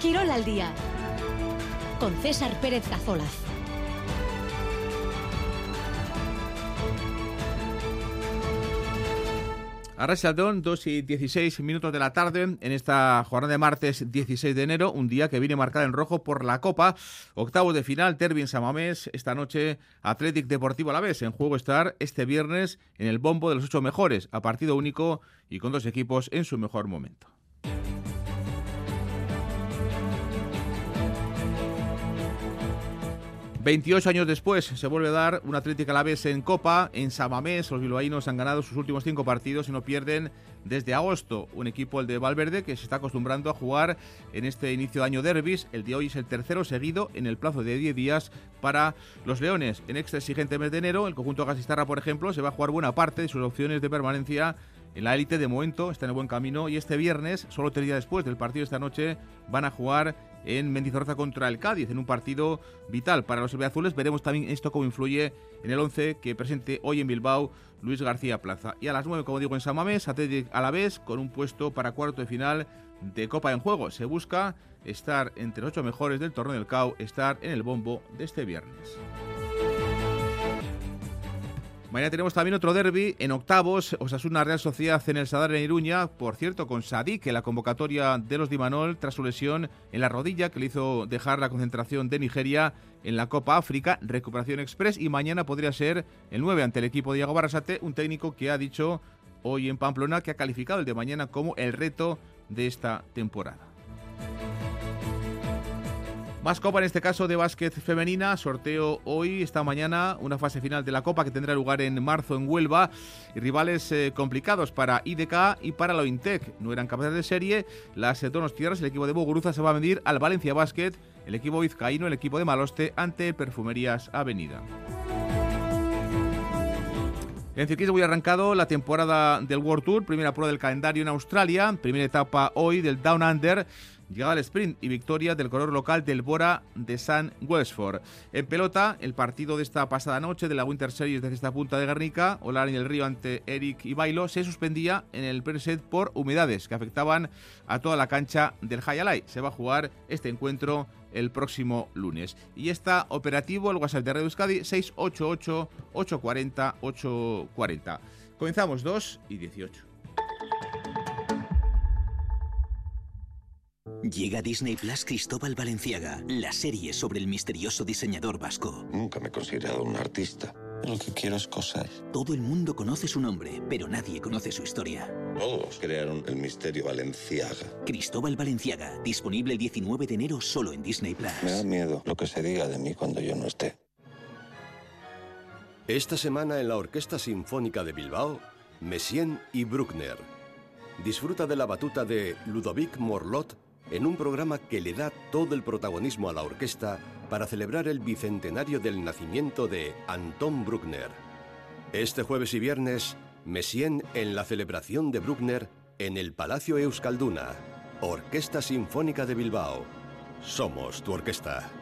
Quirol al día con César Pérez Cazolaz. Arrasaldón, 2 y 16 minutos de la tarde en esta jornada de martes 16 de enero, un día que viene marcado en rojo por la Copa, octavos de final, Terbi en Samamés, esta noche Athletic Deportivo a la vez, en juego estar este viernes en el bombo de los ocho mejores, a partido único y con dos equipos en su mejor momento. 28 años después se vuelve a dar una Atlética a la vez en Copa, en Samamés. Los bilbaínos han ganado sus últimos cinco partidos y no pierden desde agosto. Un equipo, el de Valverde, que se está acostumbrando a jugar en este inicio de año derbis. El de hoy es el tercero seguido en el plazo de 10 días para los Leones. En este exigente mes de enero, el conjunto Gasistarra, por ejemplo, se va a jugar buena parte de sus opciones de permanencia en la élite de momento, está en el buen camino y este viernes, solo tres días después del partido de esta noche, van a jugar en Mendizorroza contra el Cádiz, en un partido vital para los azules. Veremos también esto cómo influye en el 11 que presente hoy en Bilbao Luis García Plaza. Y a las 9, como digo, en Samamés, Atlético a la vez, con un puesto para cuarto de final de Copa en juego. Se busca estar entre los ocho mejores del torneo del CAO, estar en el bombo de este viernes. Mañana tenemos también otro derby en octavos, Osasuna Real Sociedad en el Sadar en Iruña, por cierto, con Sadik en la convocatoria de los Dimanol tras su lesión en la rodilla que le hizo dejar la concentración de Nigeria en la Copa África, recuperación express. Y mañana podría ser el 9 ante el equipo de Diego Barrasate, un técnico que ha dicho hoy en Pamplona que ha calificado el de mañana como el reto de esta temporada. Más Copa, en este caso de básquet femenina. Sorteo hoy, esta mañana, una fase final de la Copa que tendrá lugar en marzo en Huelva. Y rivales eh, complicados para IDK y para la Ointec. No eran capaces de serie. Las eh, Donos Tierras, el equipo de Boguruza, se va a medir al Valencia Basket, el equipo vizcaíno, el equipo de Maloste, ante Perfumerías Avenida. En ciclismo voy arrancado la temporada del World Tour, primera prueba del calendario en Australia, primera etapa hoy del Down Under llegada al sprint y victoria del color local del Bora de San Westford. En pelota, el partido de esta pasada noche de la Winter Series desde esta punta de Guernica, Olar en el Río ante Eric y Bailo, se suspendía en el preset por humedades que afectaban a toda la cancha del Hayalay. Se va a jugar este encuentro el próximo lunes. Y está operativo el WhatsApp de Radio Euskadi 688 840 840. Comenzamos 2 y 18. Llega Disney Plus Cristóbal Valenciaga, la serie sobre el misterioso diseñador vasco. Nunca me he considerado un artista. Lo que quiero es cosas. Todo el mundo conoce su nombre, pero nadie conoce su historia. Todos crearon el misterio Valenciaga. Cristóbal Valenciaga, disponible el 19 de enero solo en Disney Plus. Me da miedo lo que se diga de mí cuando yo no esté. Esta semana en la Orquesta Sinfónica de Bilbao, Messien y Bruckner. Disfruta de la batuta de Ludovic Morlot en un programa que le da todo el protagonismo a la orquesta para celebrar el bicentenario del nacimiento de Anton Bruckner. Este jueves y viernes, Messien en la celebración de Bruckner en el Palacio Euskalduna, Orquesta Sinfónica de Bilbao. Somos tu orquesta.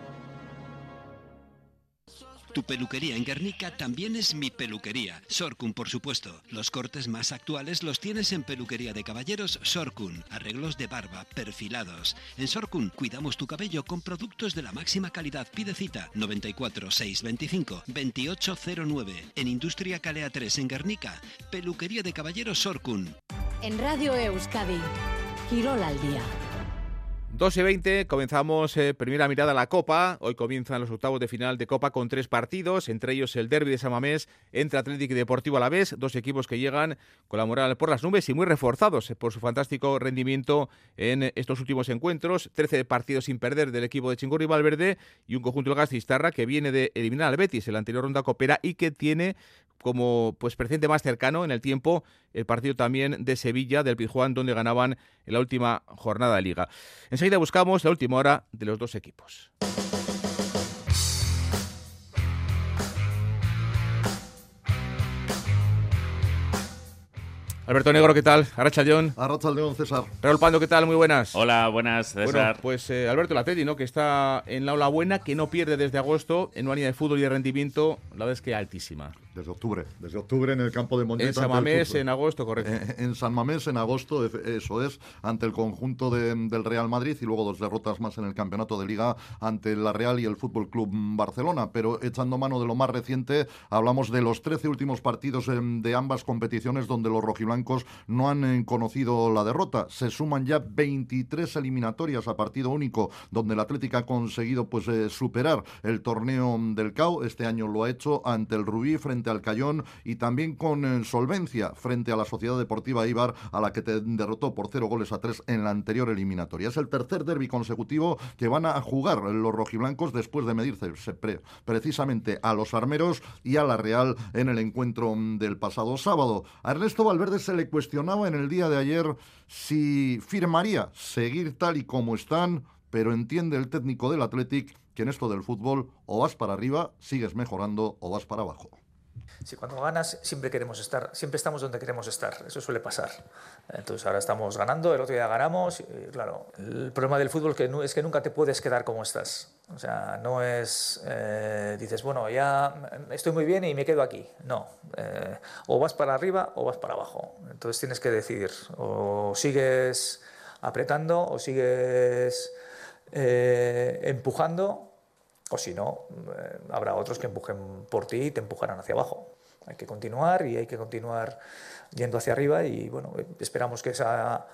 Tu peluquería en Guernica también es mi peluquería. Sorcun, por supuesto. Los cortes más actuales los tienes en Peluquería de Caballeros Sorcun. Arreglos de barba, perfilados. En Sorcun cuidamos tu cabello con productos de la máxima calidad. Pide cita 94 625 2809. En Industria Calea 3 en Guernica. Peluquería de Caballeros Sorcun. En Radio Euskadi. Quirol al día. 2 y 20, comenzamos eh, primera mirada a la Copa. Hoy comienzan los octavos de final de Copa con tres partidos, entre ellos el derby de Samamés entre Atlético y Deportivo a la vez. Dos equipos que llegan con la moral por las nubes y muy reforzados por su fantástico rendimiento en estos últimos encuentros. 13 partidos sin perder del equipo de Chingurri Valverde y un conjunto de Gastistarra que viene de eliminar al Betis en la anterior ronda copera y que tiene como pues presente más cercano en el tiempo el partido también de Sevilla del Pizjuán donde ganaban en la última jornada de liga. Enseguida buscamos la última hora de los dos equipos. Alberto Negro, ¿qué tal? Arracha León. Arracha León, César. Raúl Pando, ¿qué tal? Muy buenas. Hola, buenas, César. Bueno, pues eh, Alberto Latedi, ¿no? Que está en la ola buena, que no pierde desde agosto en una línea de fútbol y de rendimiento, la verdad es que altísima. Desde octubre, desde octubre en el campo de Montjuic. En San Mamés en agosto, correcto. Eh, en San Mamés en agosto, eso es, ante el conjunto del Real Madrid y luego dos derrotas más en el campeonato de Liga ante la Real y el Fútbol Club Barcelona. Pero echando mano de lo más reciente, hablamos de los 13 últimos partidos de ambas competiciones donde los rojiblancos no han eh, conocido la derrota. Se suman ya 23 eliminatorias a partido único donde el Atlético ha conseguido pues eh, superar el torneo del CAO. Este año lo ha hecho ante el Rubí frente al Cayón y también con eh, solvencia frente a la Sociedad Deportiva Ibar, a la que te derrotó por cero goles a tres en la anterior eliminatoria. Es el tercer derby consecutivo que van a jugar los rojiblancos después de medirse precisamente a los armeros y a la Real en el encuentro del pasado sábado. A Ernesto Valverde se le cuestionaba en el día de ayer si firmaría seguir tal y como están, pero entiende el técnico del Athletic que en esto del fútbol o vas para arriba, sigues mejorando o vas para abajo. Si cuando ganas siempre queremos estar, siempre estamos donde queremos estar, eso suele pasar. Entonces ahora estamos ganando, el otro día ganamos, y, claro, el problema del fútbol es que nunca te puedes quedar como estás. O sea, no es, eh, dices, bueno, ya estoy muy bien y me quedo aquí. No, eh, o vas para arriba o vas para abajo. Entonces tienes que decidir, o sigues apretando o sigues eh, empujando o si no, eh, habrá otros que empujen por ti y te empujarán hacia abajo. Hay que continuar y hay que continuar yendo hacia arriba y bueno, esperamos que esa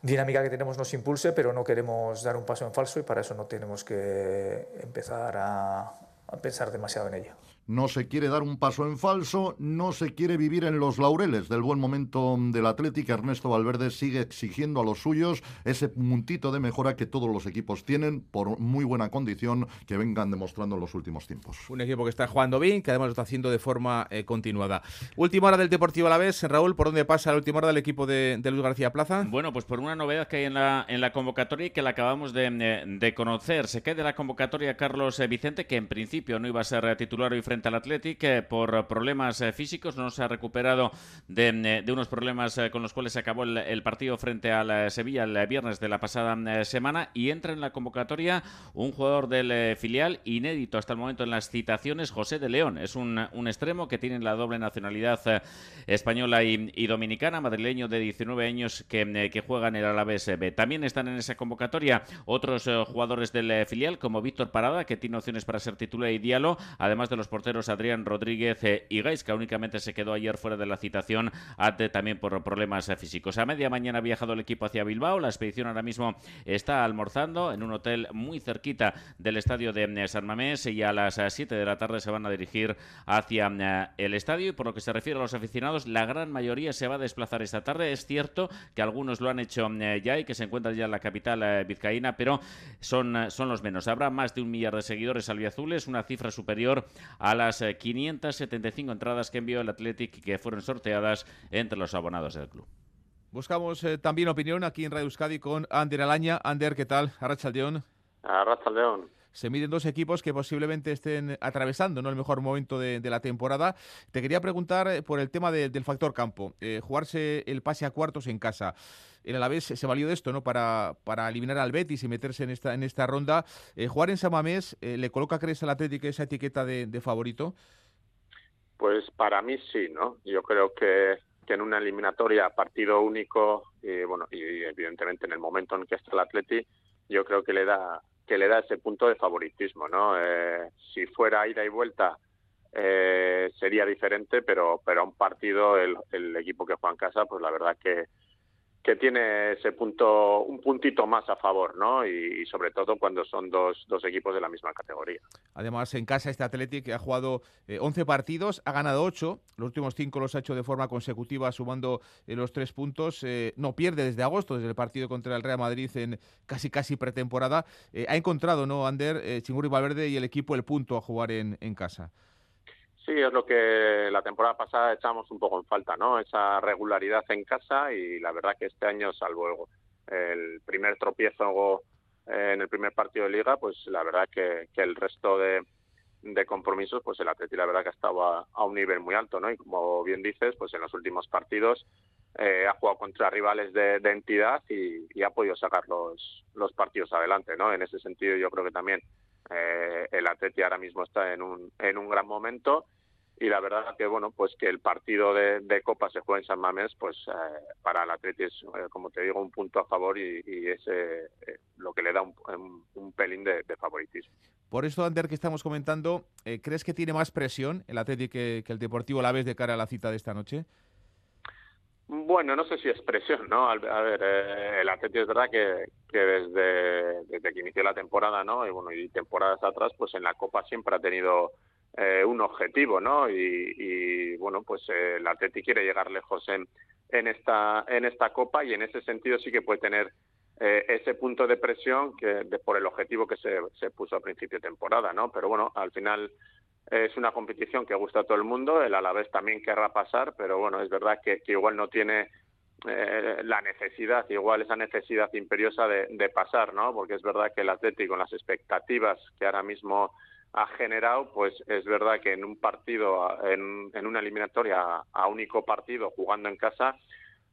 dinámica que tenemos nos impulse, pero no queremos dar un paso en falso y para eso no tenemos que empezar a, a pensar demasiado en ello no se quiere dar un paso en falso, no se quiere vivir en los laureles del buen momento del Atlético. Ernesto Valverde sigue exigiendo a los suyos ese puntito de mejora que todos los equipos tienen por muy buena condición que vengan demostrando en los últimos tiempos. Un equipo que está jugando bien, que además lo está haciendo de forma eh, continuada. Última hora del Deportivo a la vez, Raúl, ¿por dónde pasa la última hora del equipo de, Luis García Plaza? Bueno, pues por una novedad que hay en la, en la convocatoria y que la acabamos de, eh, de conocer. Se queda la convocatoria Carlos eh, Vicente, que en principio no iba a ser titular hoy frente al Atlético por problemas eh, físicos, no se ha recuperado de, eh, unos problemas eh, con los cuales se acabó el, partido frente al Sevilla el viernes de la pasada semana y entra en la convocatoria un jugador del filial inédito hasta el momento en las citaciones, José de León. Es un, extremo que tiene la doble nacionalidad española y, dominicana, madrileño de 19 años que, que juega en el Alavés B. También están en esa convocatoria otros jugadores del filial como Víctor Parada, que tiene opciones para ser titular y diálogo, además de los porteros Adrián Rodríguez eh, y Gaisca únicamente se quedó ayer fuera de la citación, también por problemas eh, físicos. A media mañana ha viajado el equipo hacia Bilbao. La expedición ahora mismo está almorzando en un hotel muy cerquita del estadio de eh, San Mamés y a las 7 de la tarde se van a dirigir hacia el estadio. Y por lo que se refiere a los aficionados, la gran mayoría se va a desplazar esta tarde. Es cierto que algunos lo han hecho ya y que se encuentran ya en la capital vizcaína, pero son, son los menos. Habrá más de un millar de seguidores albiazules, una cifra superior a las 575 entradas que envió el Athletic y que fueron sorteadas entre los abonados del club. Buscamos eh, también opinión aquí en Radio Euskadi con Ander Alaña. Ander, ¿qué tal? Arrachaldeón. Arrachaldeón. Se miden dos equipos que posiblemente estén atravesando ¿no? el mejor momento de, la temporada. Te quería preguntar eh, por el tema del factor campo. Eh, jugarse el pase a cuartos en casa el Alavés se valió de esto, ¿no? Para, para eliminar al Betis y meterse en esta, en esta ronda. Eh, jugar en Samamés, ¿le coloca, crees, al Atlético esa etiqueta de, favorito? Pues para mí sí, ¿no? Yo creo que, que en una eliminatoria partido único y bueno y evidentemente en el momento en que está el Atleti, yo creo que le da que le da ese punto de favoritismo, ¿no? Eh, si fuera ida y vuelta sería diferente, pero pero a un partido el, el equipo que juega en casa, pues la verdad que que tiene ese punto, un puntito más a favor, ¿no? Y, sobre todo cuando son dos, dos, equipos de la misma categoría. Además, en casa este Athletic ha jugado 11 eh, partidos, ha ganado 8, los últimos 5 los ha hecho de forma consecutiva, sumando eh, los 3 puntos. Eh, no pierde desde agosto, desde el partido contra el Real Madrid en casi casi pretemporada. ha encontrado, ¿no, Ander, Chingurri Valverde y el equipo el punto a jugar en, en casa. Sí, es lo que la temporada pasada echamos un poco en falta, ¿no? Esa regularidad en casa y la verdad que este año, salvo el primer tropiezo en el primer partido de liga, pues la verdad que, el resto de, de compromisos, pues el Atleti la verdad que ha estado a, un nivel muy alto, ¿no? Y como bien dices, pues en los últimos partidos eh, ha jugado contra rivales de, entidad y, ha podido sacar los, los partidos adelante, ¿no? En ese sentido yo creo que también eh, el Atleti ahora mismo está en un, en un gran momento y la verdad que bueno pues que el partido de, Copa se juega en San Mamés pues eh, para el Atleti es eh, como te digo un punto a favor y, es eh, lo que le da un, pelín de, favoritismo. Por esto Ander que estamos comentando crees que tiene más presión el Atleti que, el Deportivo la vez de cara a la cita de esta noche bueno, no sé si es presión, ¿no? A ver, el Atleti es verdad que, que desde, desde, que inició la temporada, ¿no? Y bueno, y temporadas atrás, pues en la Copa siempre ha tenido eh, un objetivo, ¿no? Y, bueno, pues eh, el Atleti quiere llegar lejos en, en, esta, en esta Copa y en ese sentido sí que puede tener eh, ese punto de presión que por el objetivo que se, se puso a principio de temporada, ¿no? Pero bueno, al final es una competición que gusta a todo el mundo, el Alavés también querrá pasar, pero bueno, es verdad que, igual no tiene la necesidad, igual esa necesidad imperiosa de, de, pasar, ¿no? Porque es verdad que el Atlético, con las expectativas que ahora mismo ha generado, pues es verdad que en un partido, en, una eliminatoria a único partido jugando en casa,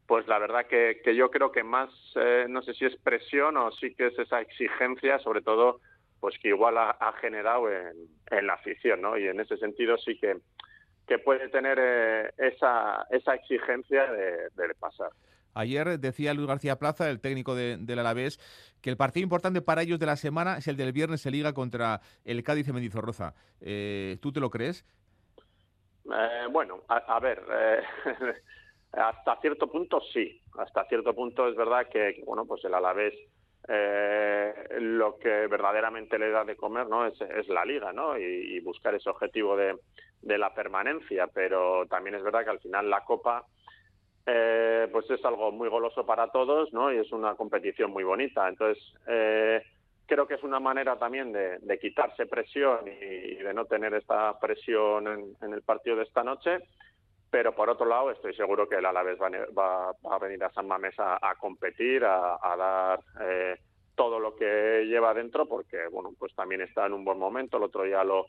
pues la verdad que, que yo creo que más, eh, no sé si es presión o sí que es esa exigencia, sobre todo, pues que igual ha, generado en, en, la afición, ¿no? Y en ese sentido sí que, que puede tener eh, esa, esa exigencia de, de pasar. Ayer decía Luis García Plaza, el técnico de, del Alavés, que el partido importante para ellos de la semana es el del viernes en Liga contra el Cádiz de Mendizorroza. Eh, ¿Tú te lo crees? Eh, bueno, a, ver, eh, hasta cierto punto sí. Hasta cierto punto es verdad que, bueno, pues el Alavés lo que verdaderamente le da de comer no es, la liga no y, buscar ese objetivo de, de, la permanencia pero también es verdad que al final la copa eh, pues es algo muy goloso para todos, ¿no? Y es una competición muy bonita. Entonces, eh, creo que es una manera también de, quitarse presión y, de no tener esta presión en, el partido de esta noche. Pero por otro lado, estoy seguro que el Alavés va, a venir a San Mamés a, competir, a, dar eh, todo lo que lleva dentro, porque bueno, pues también está en un buen momento. El otro día lo,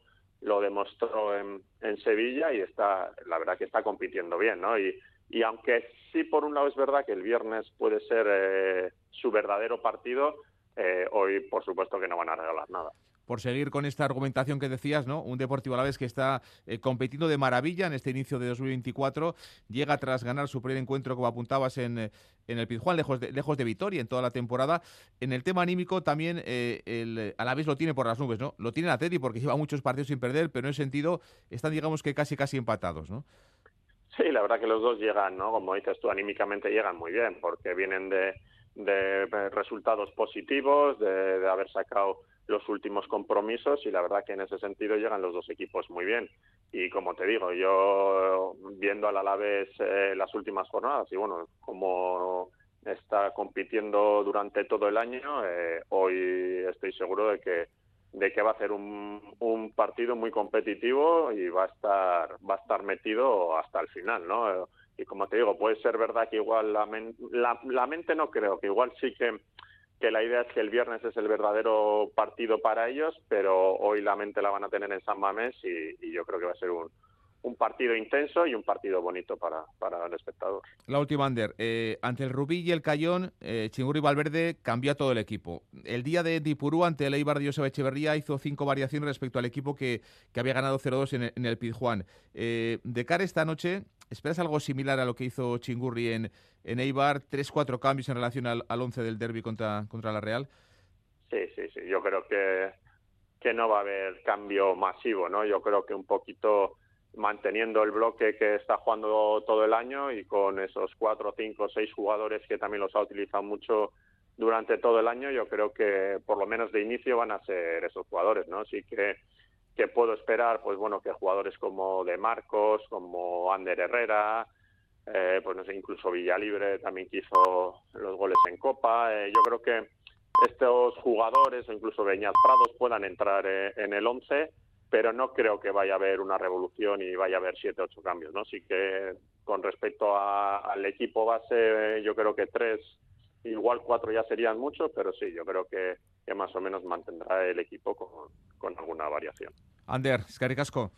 demostró en, en Sevilla y está, la verdad que está compitiendo bien, ¿no? Y, y aunque sí, por un lado es verdad que el viernes puede ser eh, su verdadero partido, eh, hoy por supuesto que no van a regalar nada por seguir con esta argumentación que decías, ¿no? Un Deportivo a la vez que está eh, compitiendo de maravilla en este inicio de 2024, llega tras ganar su primer encuentro, como apuntabas, en, en el Pizjuán, lejos de, lejos de Vitoria en toda la temporada. En el tema anímico también eh, el Alavés lo tiene por las nubes, ¿no? Lo tiene la Teddy porque lleva muchos partidos sin perder, pero en ese sentido están, digamos que casi casi empatados, ¿no? Sí, la verdad que los dos llegan, ¿no? Como dices tú, anímicamente llegan muy bien, porque vienen de, de resultados positivos, de, haber sacado los últimos compromisos y la verdad que en ese sentido llegan los dos equipos muy bien. Y como te digo, yo viendo al Alavés eh, las últimas jornadas y bueno, como está compitiendo durante todo el año, eh, hoy estoy seguro de que de que va a ser un, un, partido muy competitivo y va a estar va a estar metido hasta el final, ¿no? Y como te digo, puede ser verdad que igual la, la, mente no creo, que igual sí que, que la idea es que el viernes es el verdadero partido para ellos, pero hoy la mente la van a tener en San Mamés y yo creo que va a ser un, un partido intenso y un partido bonito para, para el espectador. La última, Ander. Eh, ante el Rubí y el Cayón, eh, Chingurri Valverde cambió a todo el equipo. El día de Dipurú ante el Eibar de Joseba Echeverría hizo cinco variaciones respecto al equipo que, que había ganado 0-2 en, en, el Pizjuán. Eh, de cara esta noche, ¿esperas algo similar a lo que hizo Chingurri en, en Eibar? ¿Tres, cuatro cambios en relación al, al once del derby contra, contra la Real? Sí, sí, sí. Yo creo que, que no va a haber cambio masivo, ¿no? Yo creo que un poquito manteniendo el bloque que está jugando todo el año y con esos cuatro, cinco, seis jugadores que también los ha utilizado mucho durante todo el año, yo creo que por lo menos de inicio van a ser esos jugadores, ¿no? Así que que puedo esperar, pues bueno, que jugadores como De Marcos, como Ander Herrera, eh, pues no sé, incluso Villalibre también quiso los goles en Copa. Eh, yo creo que estos jugadores o incluso Beñat Prados puedan entrar eh, en el 11 pero no creo que vaya a haber una revolución y vaya a haber siete ocho cambios, ¿no? Sí que con respecto al equipo base, yo creo que tres, igual cuatro ya serían muchos, pero sí, yo creo que, más o menos mantendrá el equipo con, alguna variación. Ander, Casco.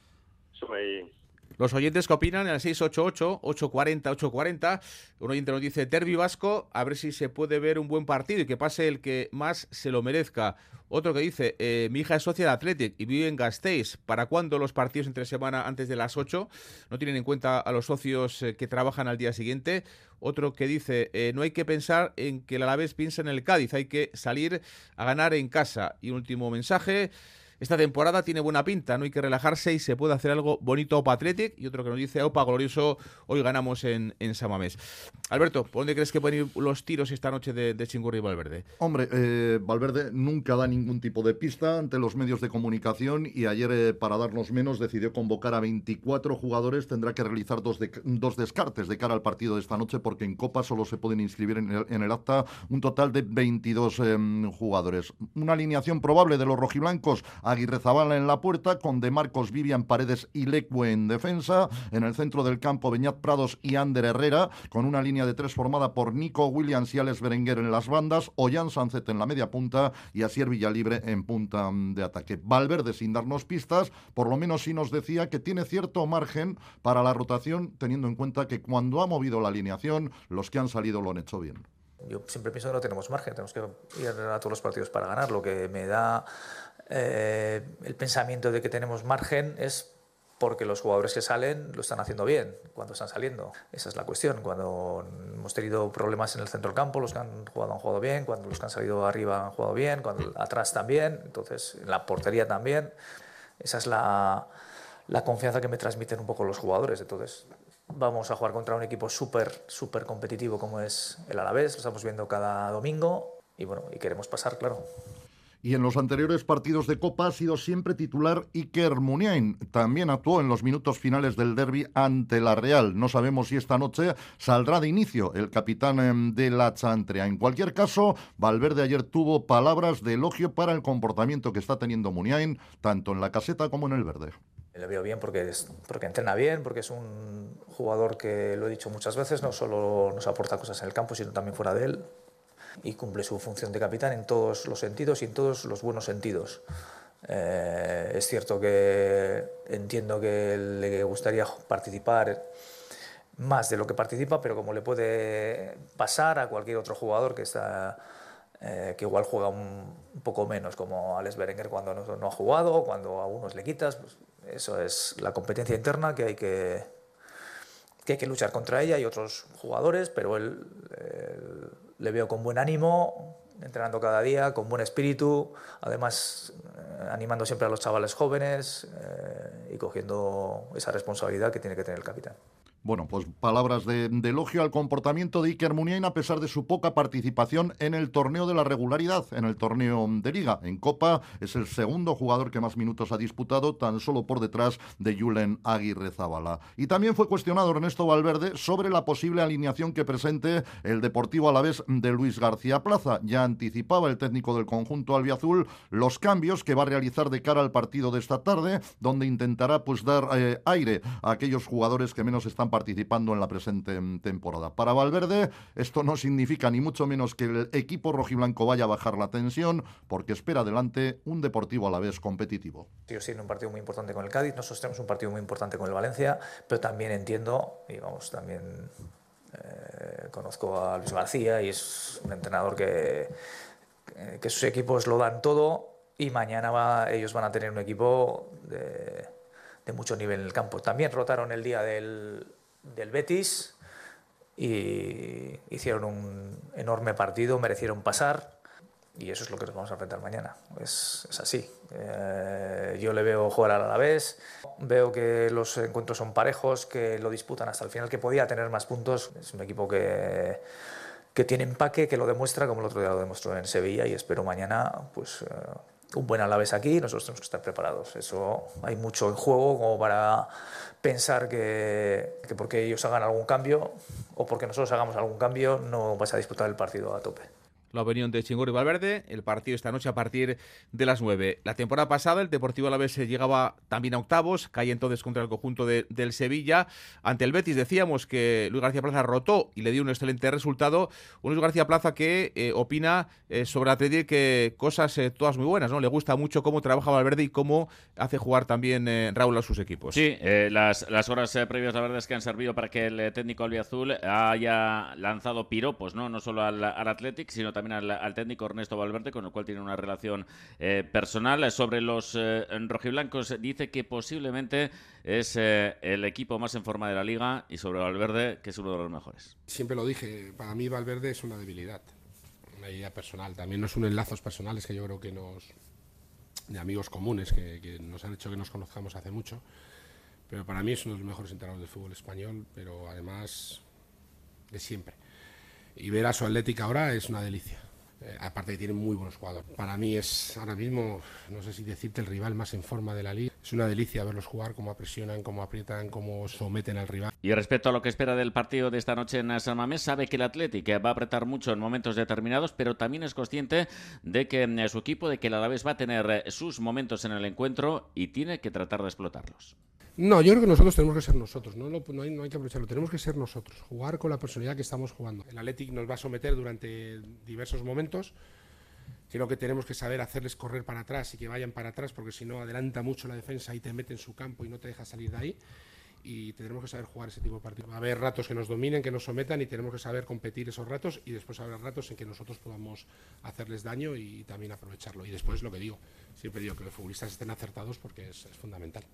Soy Los oyentes que opinan en el 688-840-840. Un oyente nos dice, Derby Vasco, a ver si se puede ver un buen partido y que pase el que más se lo merezca. Otro que dice, eh, mi hija es socia de Athletic y vive en Gasteiz. ¿Para cuándo los partidos entre semana antes de las 8? No tienen en cuenta a los socios eh, que trabajan al día siguiente. Otro que dice, eh, no hay que pensar en que el Alavés piensa en el Cádiz, hay que salir a ganar en casa. Y último mensaje. Esta temporada tiene buena pinta, no hay que relajarse y se puede hacer algo bonito Opa Athletic. Y otro que nos dice, Opa Glorioso, hoy ganamos en, en Samamés. Alberto, ¿por dónde crees que pueden ir los tiros esta noche de, de Chingurri y Valverde? Hombre, eh, Valverde nunca da ningún tipo de pista ante los medios de comunicación y ayer, eh, para darnos menos, decidió convocar a 24 jugadores. Tendrá que realizar dos, de, dos descartes de cara al partido de esta noche porque en Copa solo se pueden inscribir en el, en acta un total de 22 eh, jugadores. Una alineación probable de los rojiblancos Zabala en la puerta, con De Marcos, Vivian Paredes y Lecue en defensa. En el centro del campo, Beñat Prados y Ander Herrera, con una línea de tres formada por Nico Williams y Alex Berenguer en las bandas, Ollán Sancet en la media punta y Asier Villalibre en punta de ataque. Valverde, sin darnos pistas, por lo menos sí nos decía que tiene cierto margen para la rotación, teniendo en cuenta que cuando ha movido la alineación, los que han salido lo han hecho bien. Yo siempre pienso que no tenemos margen, tenemos que ir a todos los partidos para ganar. Lo que me da eh, el pensamiento de que tenemos margen es porque los jugadores que salen lo están haciendo bien cuando están saliendo. Esa es la cuestión. Cuando hemos tenido problemas en el centro del campo, los que han jugado han jugado bien, cuando los que han salido arriba han jugado bien, cuando atrás también, entonces en la portería también. Esa es la, la confianza que me transmiten un poco los jugadores. Entonces vamos a jugar contra un equipo súper, súper competitivo como es el Alavés, lo estamos viendo cada domingo y bueno, y queremos pasar, claro. Y en los anteriores partidos de Copa ha sido siempre titular Iker Muniain. También actuó en los minutos finales del derby ante la Real. No sabemos si esta noche saldrá de inicio el capitán em, de la Chantrea. En cualquier caso, Valverde ayer tuvo palabras de elogio para el comportamiento que está teniendo Muniain, tanto en la caseta como en el verde. Le veo bien porque, porque entrena bien, porque es un jugador que, lo he dicho muchas veces, no solo nos aporta cosas en el campo, sino también fuera de él y cumple su función de capitán en todos los sentidos y en todos los buenos sentidos. Eh, es cierto que entiendo que le gustaría participar más de lo que participa, pero como le puede pasar a cualquier otro jugador que está eh, que igual juega un, poco menos, como Alex Berenguer cuando no, no, ha jugado, cuando a unos le quitas, pues eso es la competencia interna que hay que, que hay que luchar contra ella y otros jugadores, pero él, él le veo con buen ánimo, entrenando cada día, con buen espíritu, además eh, animando siempre a los chavales jóvenes eh, y cogiendo esa responsabilidad que tiene que tener el capitán. Bueno, pues palabras de, de, elogio al comportamiento de Iker Muniain a pesar de su poca participación en el torneo de la regularidad, en el torneo de liga. En Copa es el segundo jugador que más minutos ha disputado, tan solo por detrás de Julen Aguirre Zabala. Y también fue cuestionado Ernesto Valverde sobre la posible alineación que presente el Deportivo Alavés de Luis García Plaza. Ya anticipaba el técnico del conjunto albiazul los cambios que va a realizar de cara al partido de esta tarde, donde intentará pues dar eh, aire a aquellos jugadores que menos están participando en la presente temporada. Para Valverde, esto no significa ni mucho menos que el equipo rojiblanco vaya a bajar la tensión, porque espera adelante un deportivo a la vez competitivo. Yo tiene un partido muy importante con el Cádiz, nosotros tenemos un partido muy importante con el Valencia, pero también entiendo, y vamos, también eh, conozco a Luis García y es un entrenador que, que sus equipos lo dan todo y mañana va, ellos van a tener un equipo de, de mucho nivel en el campo. También rotaron el día del, del Betis y hicieron un enorme partido, merecieron pasar y eso es lo que nos vamos a enfrentar mañana. Es, así. Eh, yo le veo jugar a la vez, veo que los encuentros son parejos, que lo disputan hasta el final, que podía tener más puntos. Es un equipo que, que tiene empaque, que lo demuestra como el otro día lo demostró en Sevilla y espero mañana pues, eh, un buen Alavés aquí, nosotros tenemos que estar preparados. Eso hay mucho en juego como para pensar que, que porque ellos hagan algún cambio o porque nosotros hagamos algún cambio no vas a disputar el partido a tope. La opinión de Chingurri Valverde. El partido esta noche a partir de las 9. La temporada pasada el Deportivo Alavés llegaba también a octavos, cae entonces contra el conjunto del Sevilla. Ante el Betis decíamos que Luis García Plaza rotó y le dio un excelente resultado. Un Luis García Plaza que eh, opina eh, sobre Atlético que cosas eh, todas muy buenas, ¿no? Le gusta mucho cómo trabaja Valverde y cómo hace jugar también Raúl a sus equipos. Sí, las, las horas previas, la verdad es que han servido para que el técnico albiazul haya lanzado piropos, ¿no? No solo al, al Athletic, sino también al, técnico Ernesto Valverde, con el cual tiene una relación eh, personal. Sobre los eh, rojiblancos, dice que posiblemente es eh, el equipo más en forma de la liga y sobre Valverde, que es uno de los mejores. Siempre lo dije, para mí Valverde es una debilidad, una idea personal. También no son enlazos personales que yo creo que nos. de amigos comunes que, que nos han hecho que nos conozcamos hace mucho pero para mí es uno de los mejores entrenadores del fútbol español, pero además de siempre y ver a su Atlética ahora es una delicia. Eh, aparte que tiene muy buenos jugadores. Para mí es ahora mismo, no sé si decirte, el rival más en forma de la liga. Es una delicia verlos jugar, cómo presionan, cómo aprietan, cómo someten al rival. Y respecto a lo que espera del partido de esta noche en San Mamés, sabe que el Atlético va a apretar mucho en momentos determinados, pero también es consciente de que mm, su equipo, de que el Alavés va a tener eh, sus momentos en el encuentro y tiene que tratar de explotarlos. No, yo creo que nosotros tenemos que ser nosotros, no, no, hay, no, hay, que aprovecharlo, tenemos que ser nosotros, jugar con la personalidad que estamos jugando. El Athletic nos va a someter durante diversos momentos, creo que tenemos que saber hacerles correr para atrás y que vayan para atrás, porque si no adelanta mucho la defensa y te mete en su campo y no te deja salir de ahí. Y tendremos que saber jugar ese tipo de partidos. Va a haber ratos que nos dominen, que nos sometan y tenemos que saber competir esos ratos y después habrá ratos en que nosotros podamos hacerles daño y también aprovecharlo. Y después lo que digo, siempre digo que los futbolistas estén acertados porque es fundamental.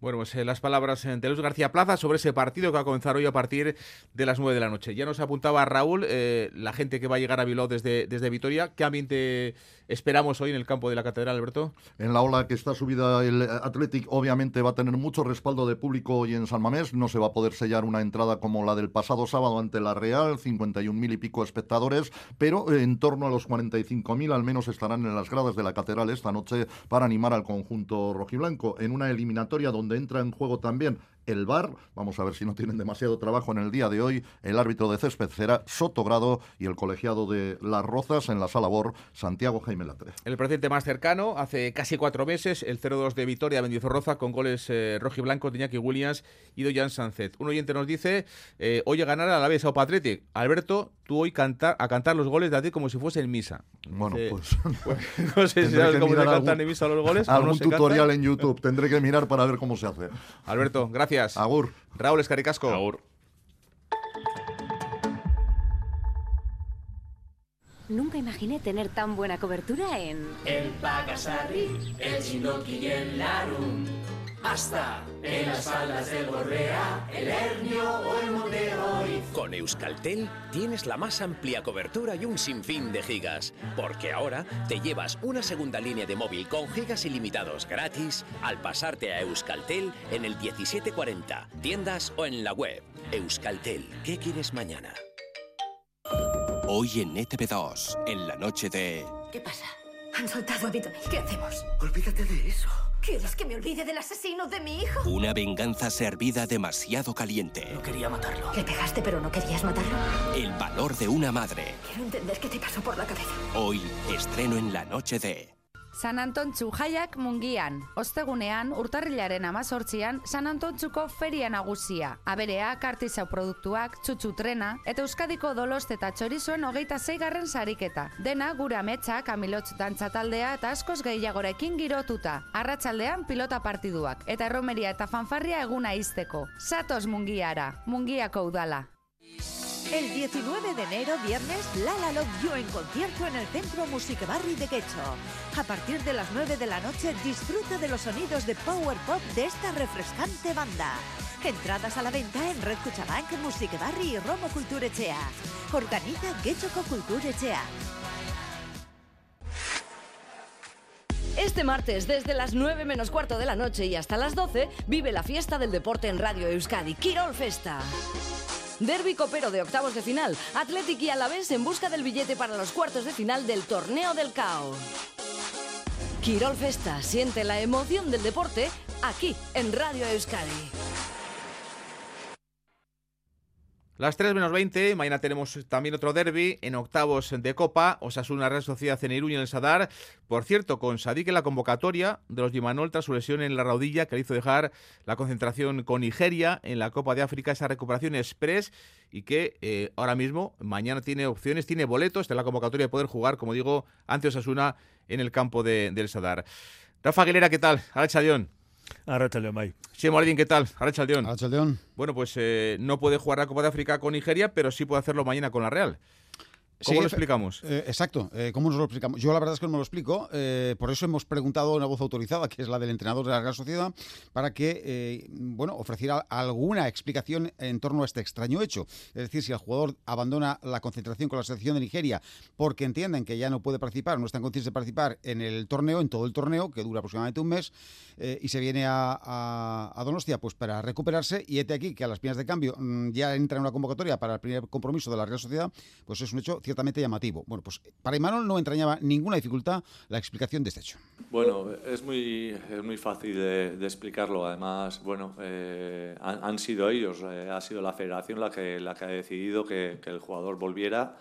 Bueno, pues eh, las palabras de Luis García Plaza sobre ese partido que va a comenzar hoy a partir de las 9 de la noche. Ya nos apuntaba Raúl, eh, la gente que va a llegar a Bilbao desde, desde Vitoria. ¿Qué ambiente esperamos hoy en el campo de la Catedral, Alberto? En la ola que está subida el Athletic, obviamente va a tener mucho respaldo de público hoy en San Mamés. No se va a poder sellar una entrada como la del pasado sábado ante la Real, 51.000 y pico espectadores, pero en torno a los 45.000 al menos estarán en las gradas de la Catedral esta noche para animar al conjunto rojiblanco en una eliminatoria donde entra en juego también el VAR. Vamos a ver si no tienen demasiado trabajo en el día de hoy. El árbitro de césped será Sotogrado y el colegiado de Las Rozas en la sala BOR, Santiago Jaime Latre. El presidente más cercano, hace casi cuatro meses, el 0-2 de Vitoria Mendizorroza con goles eh, rojo y blanco de Iñaki Williams y Doyan Sanzet. Un oyente nos dice, eh, oye ganar a la vez a Patritic. Alberto, tú hoy cantar, a cantar los goles de ti como si fuese en misa. Bueno, pues, pues, No sé si sabes cómo se cantan en misa los goles. Algún tutorial en YouTube. Tendré que mirar para ver cómo se hace. Alberto, gracias. Agur. Raúl Escaricasco. Agur. Nunca imaginé tener tan buena cobertura en... El Pagasarri, el Chinoki y el Larum. Hasta en las faldas del Borrea, el Hernio o el Monte Con Euskaltel tienes la más amplia cobertura y un sinfín de gigas, porque ahora te llevas una segunda línea de móvil con gigas ilimitados gratis al pasarte a Euskaltel en el 1740, tiendas o en la web. Euskaltel, ¿qué quieres mañana? Hoy en ETV2, en la noche de... ¿Qué pasa? Han soltado a Vito. ¿Qué hacemos? Olvídate de eso. ¿Quieres que me olvide del asesino de mi hijo? Una venganza servida demasiado caliente. No quería matarlo. Le pegaste, pero no querías matarlo. El valor de una madre. Quiero entender qué te pasó por la cabeza. Hoy, estreno en la noche de... San Antontzu jaiak mungian. Ostegunean, urtarrilaren amazortzian, San Antontzuko feria nagusia. Abereak, artizau produktuak, txutxu trena, eta Euskadiko dolost eta txorizoen hogeita zeigarren sariketa. Dena gure ametsak, amilotz dantzataldea eta askoz gehiagorekin girotuta. Arratsaldean pilota partiduak, eta erromeria eta fanfarria eguna izteko. Satos mungiara, mungiako udala. El 19 de enero, viernes, Lala Love You en concierto en el Centro Music Barri de Quecho. A partir de las 9 de la noche, disfruta de los sonidos de Power Pop de esta refrescante banda. Entradas a la venta en Red Cuchabank, Music Barri y Romo Culturechea. Organiza Quechoco Culturechea. Este martes, desde las 9 menos cuarto de la noche y hasta las 12, vive la fiesta del deporte en Radio Euskadi, Kirol Festa. Derby copero de octavos de final, Athletic y Alavés en busca del billete para los cuartos de final del Torneo del Cao. Quirol Festa siente la emoción del deporte aquí en Radio Euskadi. Las 3 menos 20, mañana tenemos también otro derby en octavos de Copa, Osasuna Real Sociedad en Iruña en el Sadar. Por cierto, con Sadik en la convocatoria de los Gimanol tras su lesión en la rodilla que le hizo dejar la concentración con Nigeria en la Copa de África, esa recuperación express y que eh, ahora mismo, mañana tiene opciones, tiene boletos de la convocatoria de poder jugar, como digo, ante Osasuna en el campo de, del Sadar. Rafa Aguilera, ¿qué tal? Arachaldeón. Arrachaldeón, May. Sí, Moradín, ¿qué tal? Arachaldeón. Arachaldeón. Bueno, pues eh, no puede jugar la Copa de África con Nigeria, pero sí puede hacerlo mañana con la Real. ¿Cómo Sí, lo explicamos? eh, exacto, eh, ¿cómo nos lo explicamos? Yo la verdad es que no me lo explico, eh, por eso hemos preguntado a una voz autorizada, que es la del entrenador de la Real Sociedad, para que, eh, bueno, ofreciera alguna explicación en torno a este extraño hecho. Es decir, si el jugador abandona la concentración con la selección de Nigeria porque entienden que ya no puede participar, no están conscientes de participar en el torneo, en todo el torneo, que dura aproximadamente un mes, y se viene a, a- a Donostia pues para recuperarse, y este aquí que a las pinas de cambio mm, ya entra en una convocatoria para el primer compromiso de la Real Sociedad, pues es un hecho ciertamente llamativo. Bueno, pues para Imanol no entrañaba ninguna dificultad la explicación de este hecho. Bueno, es muy, es muy fácil de, de explicarlo. Además, bueno, eh, han, han sido ellos, eh, ha sido la federación la que, la que ha decidido que, que el jugador volviera.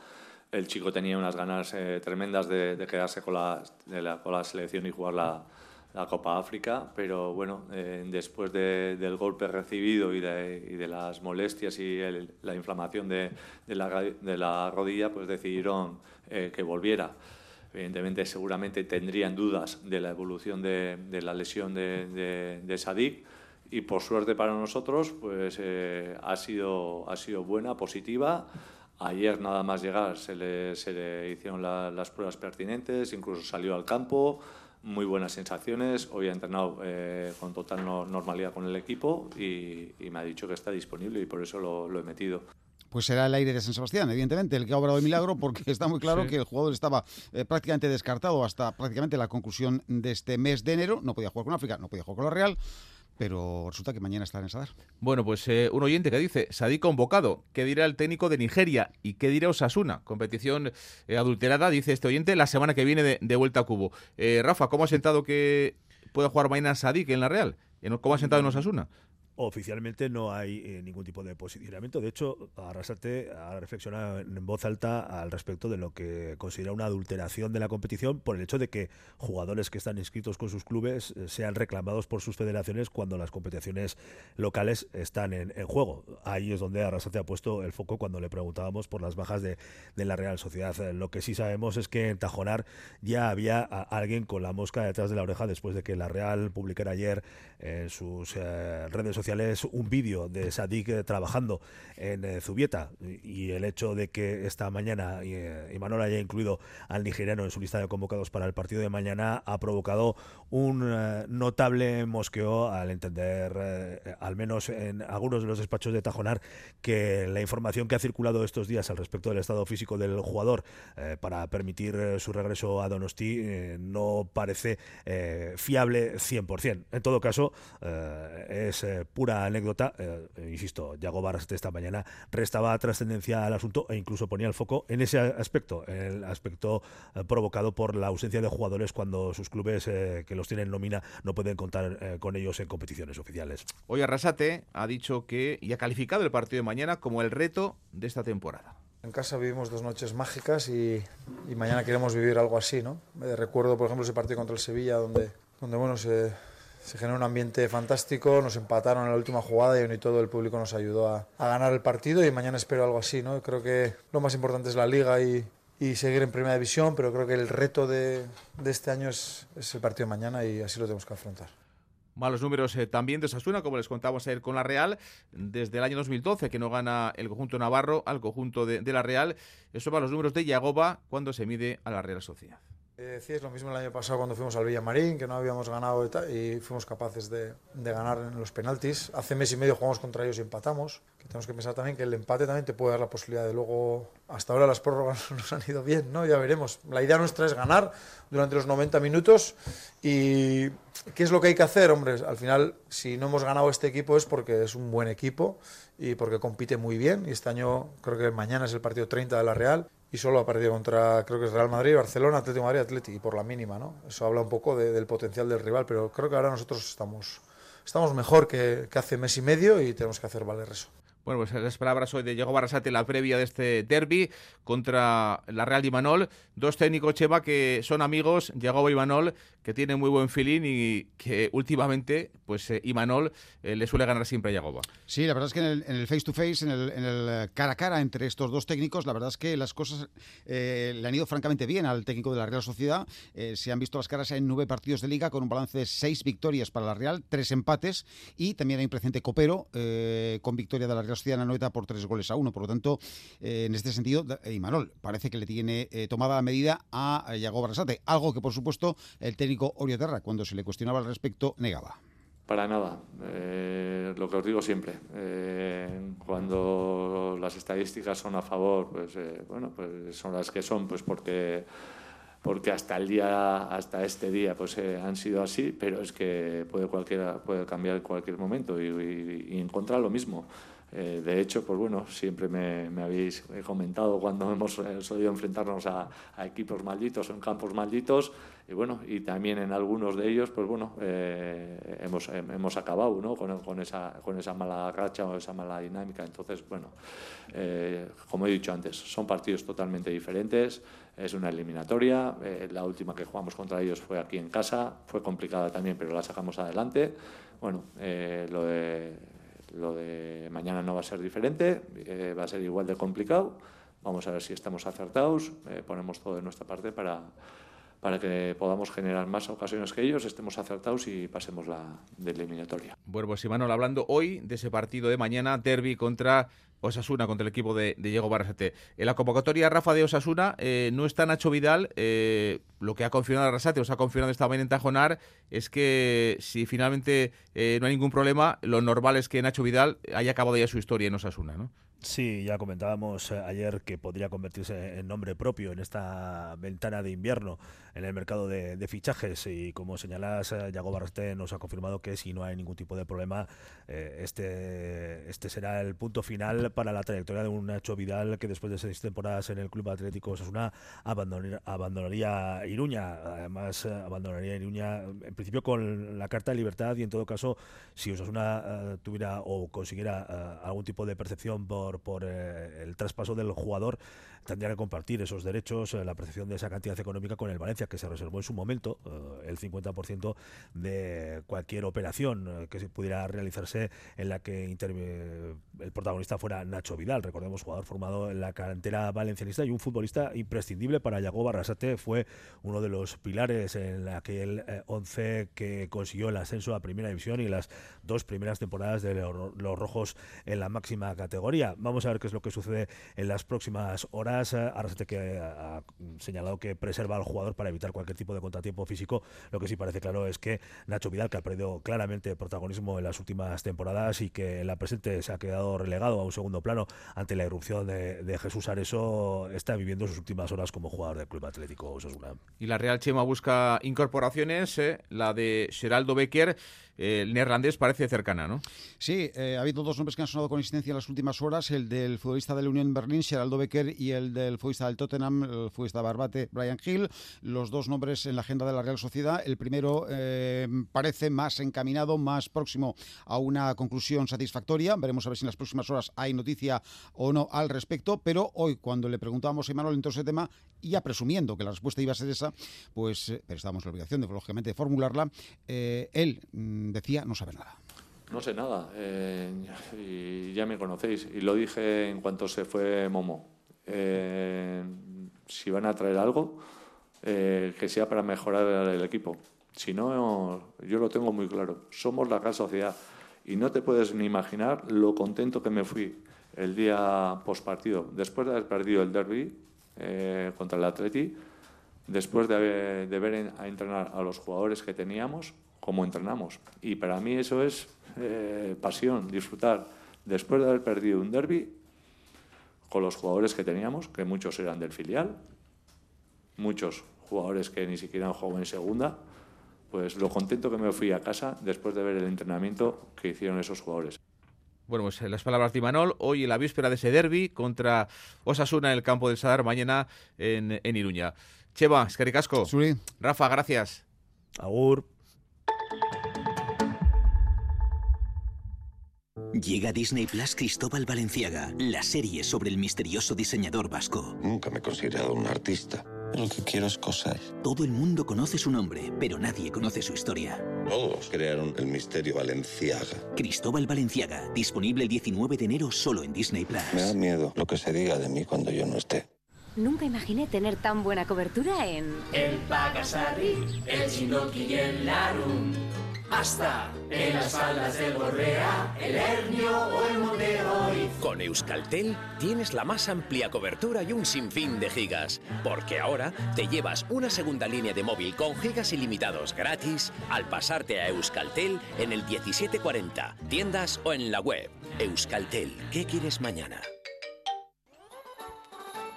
El chico tenía unas ganas eh, tremendas de, de quedarse con la, de la- con la selección y jugar la, la Copa África, pero bueno, eh, después de- del golpe recibido y de, las molestias y la inflamación de, la, rodilla, pues decidieron eh, que volviera. Evidentemente, seguramente tendrían dudas de la evolución de, la lesión de, Sadik y por suerte para nosotros, pues eh, ha, sido, ha sido buena, positiva. Ayer nada más llegar se le, hicieron la- las pruebas pertinentes, incluso salió al campo, muy buenas sensaciones. Hoy ha entrenado eh, con total no- normalidad con el equipo y, y me ha dicho que está disponible y por eso lo, lo he metido. Pues será el aire de San Sebastián, evidentemente, el que ha obrado el milagro, porque está muy claro Sí. que el jugador estaba eh, prácticamente descartado hasta prácticamente la conclusión de este mes de enero. No podía jugar con África, no podía jugar con la Real, pero resulta que mañana está en Sadar. Bueno, pues eh, un oyente que dice, Sadik convocado, ¿qué dirá el técnico de Nigeria? ¿Y qué dirá Osasuna? Competición eh, adulterada, dice este oyente, la semana que viene de, vuelta a Cubo. Eh, Rafa, ¿cómo ha sentado que pueda jugar mañana Sadik en la Real? ¿En- ¿Cómo ha sentado en Osasuna? Oficialmente no hay eh, ningún tipo de posicionamiento. De hecho, Arrasate ha reflexionado en voz alta al respecto de lo que considera una adulteración de la competición por el hecho de que jugadores que están inscritos con sus clubes eh, sean reclamados por sus federaciones cuando las competiciones locales están en, juego. Ahí es donde Arrasate ha puesto el foco cuando le preguntábamos por las bajas de, la Real Sociedad. Lo que sí sabemos es que en Tajonar ya había alguien con la mosca detrás de la oreja después de que la Real publicara ayer en sus eh, redes sociales un vídeo de Sadik eh, trabajando en eh, Zubieta y, el hecho de que esta mañana eh, Imanol haya incluido al nigeriano en su lista de convocados para el partido de mañana ha provocado un notable mosqueo al entender, al menos en algunos de los despachos de Tajonar, que la información que ha circulado estos días al respecto del estado físico del jugador para permitir su regreso a Donosti no parece fiable 100%. En todo caso, es pura anécdota. eh, insisto, Yago Barras de esta mañana restaba trascendencia al asunto e incluso ponía el foco en ese aspecto, el aspecto eh, provocado por la ausencia de jugadores cuando sus clubes eh, que los tienen en nómina no pueden contar eh, con ellos en competiciones oficiales. Hoy Arrasate ha dicho que y ha calificado el partido de mañana como el reto de esta temporada. En casa vivimos dos noches mágicas y, y mañana queremos vivir algo así, ¿no? Eh, recuerdo, por ejemplo, ese partido contra el Sevilla donde, donde bueno, se, se generó un ambiente fantástico, nos empataron en la última jugada y y todo el público nos ayudó a, a ganar el partido y mañana espero algo así, ¿no? Creo que lo más importante es la liga y, y seguir en primera división, pero creo que el reto de, de este año es, es el partido de mañana y así lo tenemos que afrontar. Malos números eh, también de Osasuna, como les contamos ayer con la Real, desde el año 2012 que no gana el conjunto navarro al conjunto de, de la Real. Eso va los números de Yagoba cuando se mide a la Real Sociedad. Eh, es lo mismo el año pasado cuando fuimos al Villamarín, que no habíamos ganado y, y fuimos capaces de, ganar en los penaltis. Hace mes y medio jugamos contra ellos y empatamos. Tenemos que pensar también que el empate también te puede dar la posibilidad de luego. Hasta ahora las prórrogas nos han ido bien, ¿no? Ya veremos. La idea nuestra es ganar durante los 90 minutos. ¿Y qué es lo que hay que hacer? Hombre, al final, si no hemos ganado este equipo es porque es un buen equipo y porque compite muy bien. Y este año, creo que mañana es el partido 30 de la Real y solo ha perdido contra, creo que es Real Madrid, Barcelona, Atlético Madrid, Atlético, y por la mínima, ¿no? Eso habla un poco de- del potencial del rival, pero creo que ahora nosotros estamos, estamos mejor que, que hace mes y medio y tenemos que hacer valer eso. Bueno, pues las palabras hoy de Diego Barrasate, la previa de este derby contra la Real Imanol. Dos técnicos, Cheva, que son amigos, Diego Imanol, que tienen muy buen feeling y que últimamente, pues eh, Imanol eh, le suele ganar siempre a Yagoba. Sí, la verdad es que en el, face to face, en el, en el, eh, cara a cara entre estos dos técnicos, la verdad es que las cosas le han ido francamente bien al técnico de la Real Sociedad. se han visto las caras en nueve partidos de liga con un balance de seis victorias para la Real, tres empates y también hay un presente copero con victoria de la Real Sociedad en la noeta por tres goles a uno. Por lo tanto, en este sentido, Imanol parece que le tiene tomada la medida a Yago Barrasate, algo que por supuesto el técnico Orio Terra, cuando se le cuestionaba al respecto, negaba. Para nada, eh, lo que os digo siempre, eh, cuando las estadísticas son a favor, pues eh, bueno, pues son las que son, pues porque porque hasta el día hasta este día pues han sido así pero es que puede cualquiera puede cambiar en cualquier momento y, y encontrar lo mismo eh, de hecho, pues bueno, siempre me, habéis comentado cuando hemos eh, solido enfrentarnos a, equipos malditos en campos malditos y bueno, y también en algunos de ellos, pues bueno, eh, hemos, hemos acabado ¿no? con, esa, con esa mala racha o esa mala dinámica. Entonces, bueno, como he dicho antes, son partidos totalmente diferentes, es una eliminatoria, la última que jugamos contra ellos fue aquí en casa, fue complicada también, pero la sacamos adelante. Bueno, lo de mañana no va a ser diferente, eh, va a ser igual de complicado. Vamos a ver si estamos acertados, eh, ponemos todo de nuestra parte para, para que podamos generar más ocasiones que ellos, estemos acertados y pasemos la de eliminatoria. Bueno, pues Imanol, hablando hoy de ese partido de mañana, derby contra Osasuna contra el equipo de, Diego Barrasate. En la convocatoria Rafa de Osasuna eh, no está Nacho Vidal. Eh, lo que ha confirmado Arrasate, os ha confirmado esta mañana en Tajonar, es que si finalmente eh, no hay ningún problema, lo normal es que Nacho Vidal haya acabado ya su historia en Osasuna, ¿no? Sí, ya comentábamos eh, ayer que podría convertirse en nombre propio en esta ventana de invierno en el mercado de, fichajes y como señalas, eh, Yago Barrasate nos ha confirmado que si no hay ningún tipo de problema, eh, este, este será el punto final para la trayectoria de un Nacho Vidal que después de seis temporadas en el Club Atlético Osasuna abandonaría, Iruña. Además, abandonaría Iruña en principio con la carta de libertad y en todo caso, si Osasuna tuviera o consiguiera algún tipo de percepción por por, eh, el traspaso del jugador, tendría que compartir esos derechos, eh, la percepción de esa cantidad económica con el Valencia, que se reservó en su momento eh, el 50% de cualquier operación que pudiera realizarse en la que el protagonista fuera Nacho Vidal, recordemos jugador formado en la cantera valencianista y un futbolista imprescindible para Yago Barrasate, fue uno de los pilares en aquel 11 que consiguió el ascenso a Primera División y las dos primeras temporadas de los rojos en la máxima categoría. Vamos a ver qué es lo que sucede en las próximas horas. Arrasate que ha señalado que preserva al jugador para evitar cualquier tipo de contratiempo físico. Lo que sí parece claro es que Nacho Vidal, que ha perdido claramente protagonismo en las últimas temporadas y que en la presente se ha quedado relegado a un segundo plano ante la irrupción de, Jesús Areso, está viviendo sus últimas horas como jugador del Club Atlético Osasuna. Y la Real Chema busca incorporaciones, eh, la de Geraldo Becker el neerlandés parece cercana, ¿no? Sí, eh, ha habido dos nombres que han sonado con insistencia en las últimas horas, el del futbolista de la Unión Berlín, Geraldo Becker, y el del futbolista del Tottenham, el futbolista Barbate, Brian Hill, los dos nombres en la agenda de la Real Sociedad. El primero eh, parece más encaminado, más próximo a una conclusión satisfactoria. Veremos a ver si en las próximas horas hay noticia o no al respecto, pero hoy cuando le preguntábamos a Manuel en todo ese tema, ya presumiendo que la respuesta iba a ser esa, pues eh, pero estábamos en la obligación de, lógicamente, formularla, él mm, decía no sabe nada. No sé nada, eh, y ya me conocéis, y lo dije en cuanto se fue Momo. Eh, si van a traer algo, eh, que sea para mejorar el equipo. Si no, yo lo tengo muy claro. Somos la Real Sociedad. Y no te puedes ni imaginar lo contento que me fui el día post partido. Después de haber perdido el derby contra el Atleti, después de, de ver a entrenar a los jugadores que teníamos, como entrenamos. Y para mí eso es eh, pasión, disfrutar. Después de haber perdido un derby con los jugadores que teníamos, que muchos eran del filial, muchos jugadores que ni siquiera han jugado en segunda, pues lo contento que me fui a casa después de ver el entrenamiento que hicieron esos jugadores. Bueno, pues las palabras de Imanol, hoy en la víspera de ese derby contra Osasuna en el campo del Sadar, mañana en, en Iruña. Cheva, es que Rafa, gracias. Agur. Llega a Disney Plus Cristóbal Valenciaga, la serie sobre el misterioso diseñador vasco. Nunca me he considerado un artista. Lo que quiero es coser. Todo el mundo conoce su nombre, pero nadie conoce su historia. Todos crearon el misterio Valenciaga. Cristóbal Valenciaga, disponible el 19 de enero solo en Disney Plus. Me da miedo lo que se diga de mí cuando yo no esté. Nunca imaginé tener tan buena cobertura en... El Pagasarri, el Chinoki y el Larum. Hasta en las faldas del Borrea, el Hernio o el Monte Hoy. Con Euskaltel tienes la más amplia cobertura y un sinfín de gigas, porque ahora te llevas una segunda línea de móvil con gigas ilimitados gratis al pasarte a Euskaltel en el 1740, tiendas o en la web. Euskaltel, ¿qué quieres mañana?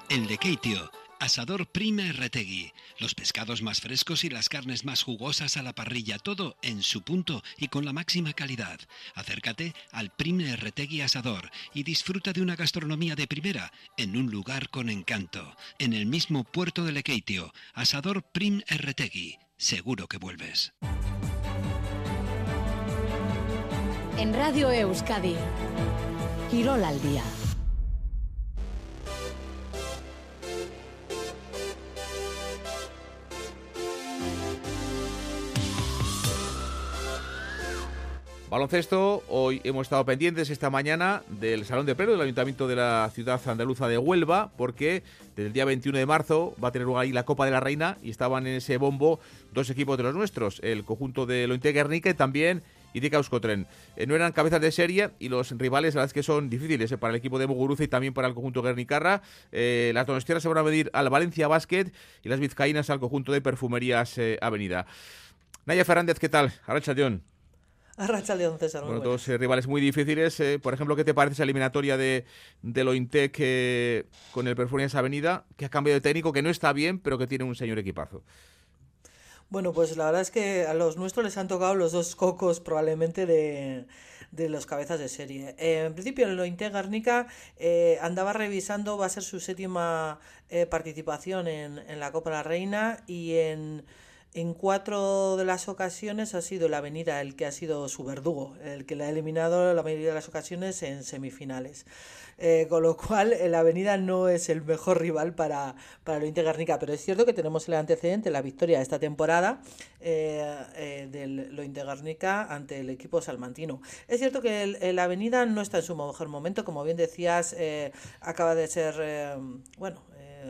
El de Keitio, asador Prime Retegui. Los pescados más frescos y las carnes más jugosas a la parrilla, todo en su punto y con la máxima calidad. Acércate al Prime Retegui Asador y disfruta de una gastronomía de primera en un lugar con encanto. En el mismo puerto de Lekeitio, Asador Prim Retegui. Seguro que vuelves. En Radio Euskadi. Quirol al día. Baloncesto, hoy hemos estado pendientes esta mañana del Salón de Pleno del Ayuntamiento de la ciudad andaluza de Huelva, porque desde el día 21 de marzo va a tener lugar ahí la Copa de la Reina y estaban en ese bombo dos equipos de los nuestros, el conjunto de Lointe Guernica y también Idika Euskotren. Eh, no eran cabezas de serie y los rivales, la verdad es que son difíciles eh, para el equipo de Muguruza y también para el conjunto Guernicarra. Eh, las donostianas se van a medir al Valencia Basket y las vizcaínas al conjunto de Perfumerías eh, Avenida. Naya Fernández, ¿qué tal? Arracha León. Arracha León César. muy Bueno, buenas. dos eh, rivales muy difíciles. eh, por ejemplo, ¿qué te parece esa eliminatoria de, de Lointec eh, con el Perfumerías Avenida, que ha cambiado de técnico, que no está bien, pero que tiene un señor equipazo? Bueno, pues la verdad es que a los nuestros les han tocado los dos cocos probablemente de, de los cabezas de serie. Eh, en principio, en lo Garnica eh, andaba revisando, va a ser su séptima eh, participación en, en la Copa de la Reina y en, en cuatro de las ocasiones ha sido la Avenida el que ha sido su verdugo, el que le ha eliminado la mayoría de las ocasiones en semifinales. Eh, con lo cual, el Avenida no es el mejor rival para, para lo Garnica, pero es cierto que tenemos el antecedente, la victoria esta temporada eh, eh, del lo Garnica ante el equipo salmantino. Es cierto que el, el Avenida no está en su mejor momento, como bien decías, eh, acaba de ser, eh, bueno,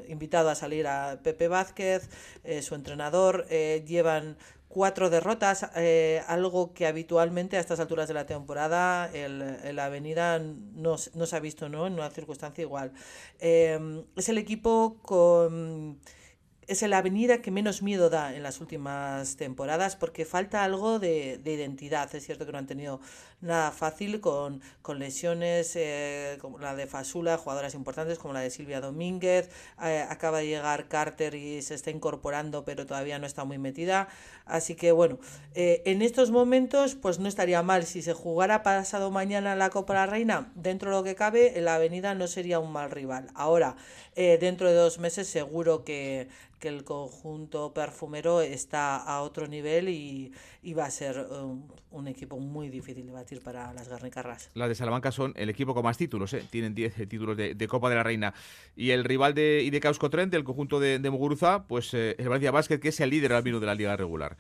invitado a salir a Pepe Vázquez, eh, su entrenador, eh, llevan cuatro derrotas, eh, algo que habitualmente a estas alturas de la temporada el, el Avenida no, no se ha visto ¿no? en una circunstancia igual. Es el equipo con... Es el Avenida que menos miedo da en las últimas temporadas porque falta algo de, de identidad. Es cierto que no han tenido nada fácil con, con lesiones eh, como la de Fasula, jugadoras importantes como la de Silvia Domínguez. eh, acaba de llegar Carter y se está incorporando, pero todavía no está muy metida. Así que bueno, eh, en estos momentos, pues no estaría mal si se jugara pasado mañana la Copa la Reina. Dentro de lo que cabe, la Avenida no sería un mal rival. Ahora, dentro de dos meses, seguro que, que el conjunto perfumero está a otro nivel y, y va a ser un equipo muy difícil de batir para las garnicarras. Las de Salamanca son el equipo con más títulos, ¿eh? tienen 10 eh, títulos de, de Copa de la Reina. Y el rival de IDK Euskotren, del conjunto de, de Muguruza, pues eh, el Valencia Basket, que es el líder al menos de la liga regular.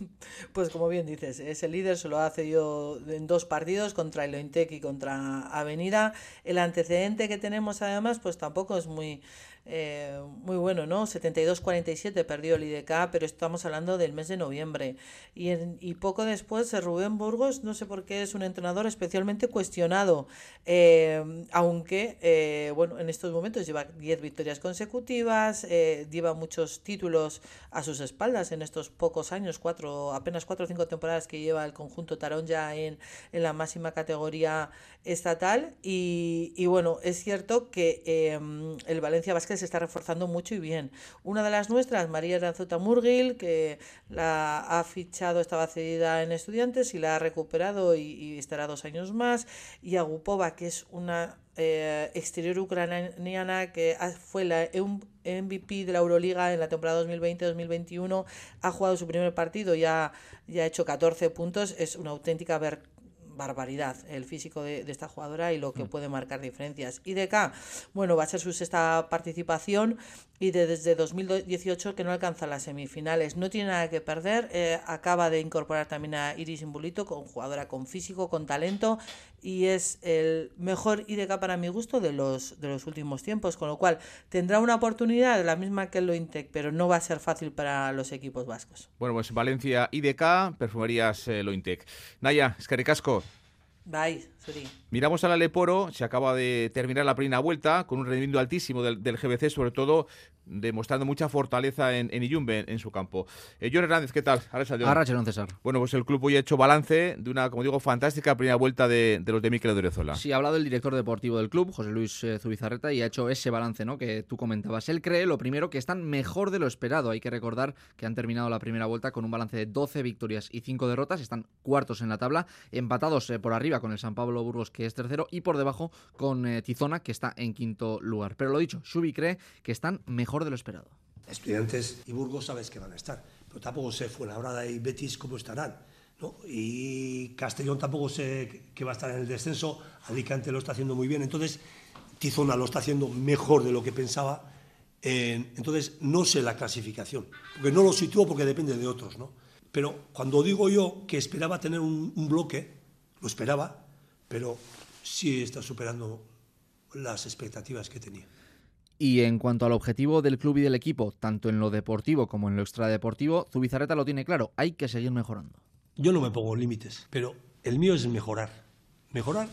Pues como bien dices, es el líder, se lo hace yo en dos partidos contra el Ointec y contra Avenida. El antecedente que tenemos además, pues tampoco es muy, eh, muy bueno, ¿no? 72-47 perdió el IDK, pero estamos hablando del mes de noviembre. Y, en- y poco después, eh, Rubén Burgos, no sé por qué es un entrenador especialmente cuestionado, eh, aunque, eh, bueno, en estos momentos lleva 10 victorias consecutivas, eh, lleva muchos títulos a sus espaldas en estos pocos años, cuatro, apenas cuatro o cinco temporadas que lleva el conjunto Tarón ya en, en la máxima categoría estatal. Y, y bueno, es cierto que eh, el Valencia Vázquez se está reforzando mucho y bien. Una de las nuestras, María Aranzuta Murgil, que la ha fichado, estaba cedida en estudiantes y la ha recuperado y, y estará dos años más. Y Agupova, que es una eh, exterior ucraniana que fue la MVP de la Euroliga en la temporada 2020-2021, ha jugado su primer partido y ha, ya ha hecho 14 puntos, es una auténtica ver- barbaridad el físico de, esta jugadora y lo que mm. puede marcar diferencias. Y de acá, bueno, va a ser su sexta participación y desde 2018 que no alcanza las semifinales. No tiene nada que perder. Eh, acaba de incorporar también a Iris Imbulito, con jugadora con físico, con talento y es el mejor IDK para mi gusto de los, de los últimos tiempos, con lo cual tendrá una oportunidad, la misma que el Lointec, pero no va a ser fácil para los equipos vascos. Bueno, pues Valencia IDK, Perfumerías eh, Lointec. Naya, es ricasco. Bye, Miramos al Aleporo, se acaba de terminar la primera vuelta con un rendimiento altísimo del, del GBC, sobre todo demostrando mucha fortaleza en, en Iyumbe, en, su campo. Eh, John Hernández, ¿qué tal? Arracha, César. Bueno, pues el club hoy ha hecho balance de una, como digo, fantástica primera vuelta de, los de Miquel Orezola. Sí, ha hablado el director deportivo del club, José Luis eh, Zubizarreta, y ha hecho ese balance ¿no? que tú comentabas. Él cree, lo primero, que están mejor de lo esperado. Hay que recordar que han terminado la primera vuelta con un balance de 12 victorias y 5 derrotas. Están cuartos en la tabla, empatados eh, por arriba con el San Pablo Burgos, que es tercero, y por debajo con Tizona, que está en quinto lugar. Pero lo dicho, Subi cree que están mejor de lo esperado. Estudiantes y Burgos sabes que van a estar, pero tampoco sé Fuenlabrada y Betis cómo estarán. ¿no? Y Castellón tampoco sé que va a estar en el descenso, Alicante lo está haciendo muy bien, entonces Tizona lo está haciendo mejor de lo que pensaba. entonces no sé la clasificación, porque no lo sitúo porque depende de otros. ¿no? Pero cuando digo yo que esperaba tener un, un bloque, lo esperaba, pero sí está superando las expectativas que tenía. Y en cuanto al objetivo del club y del equipo, tanto en lo deportivo como en lo extradeportivo, Zubizarreta lo tiene claro, hay que seguir mejorando. Yo no me pongo límites, pero el mío es mejorar. Mejorar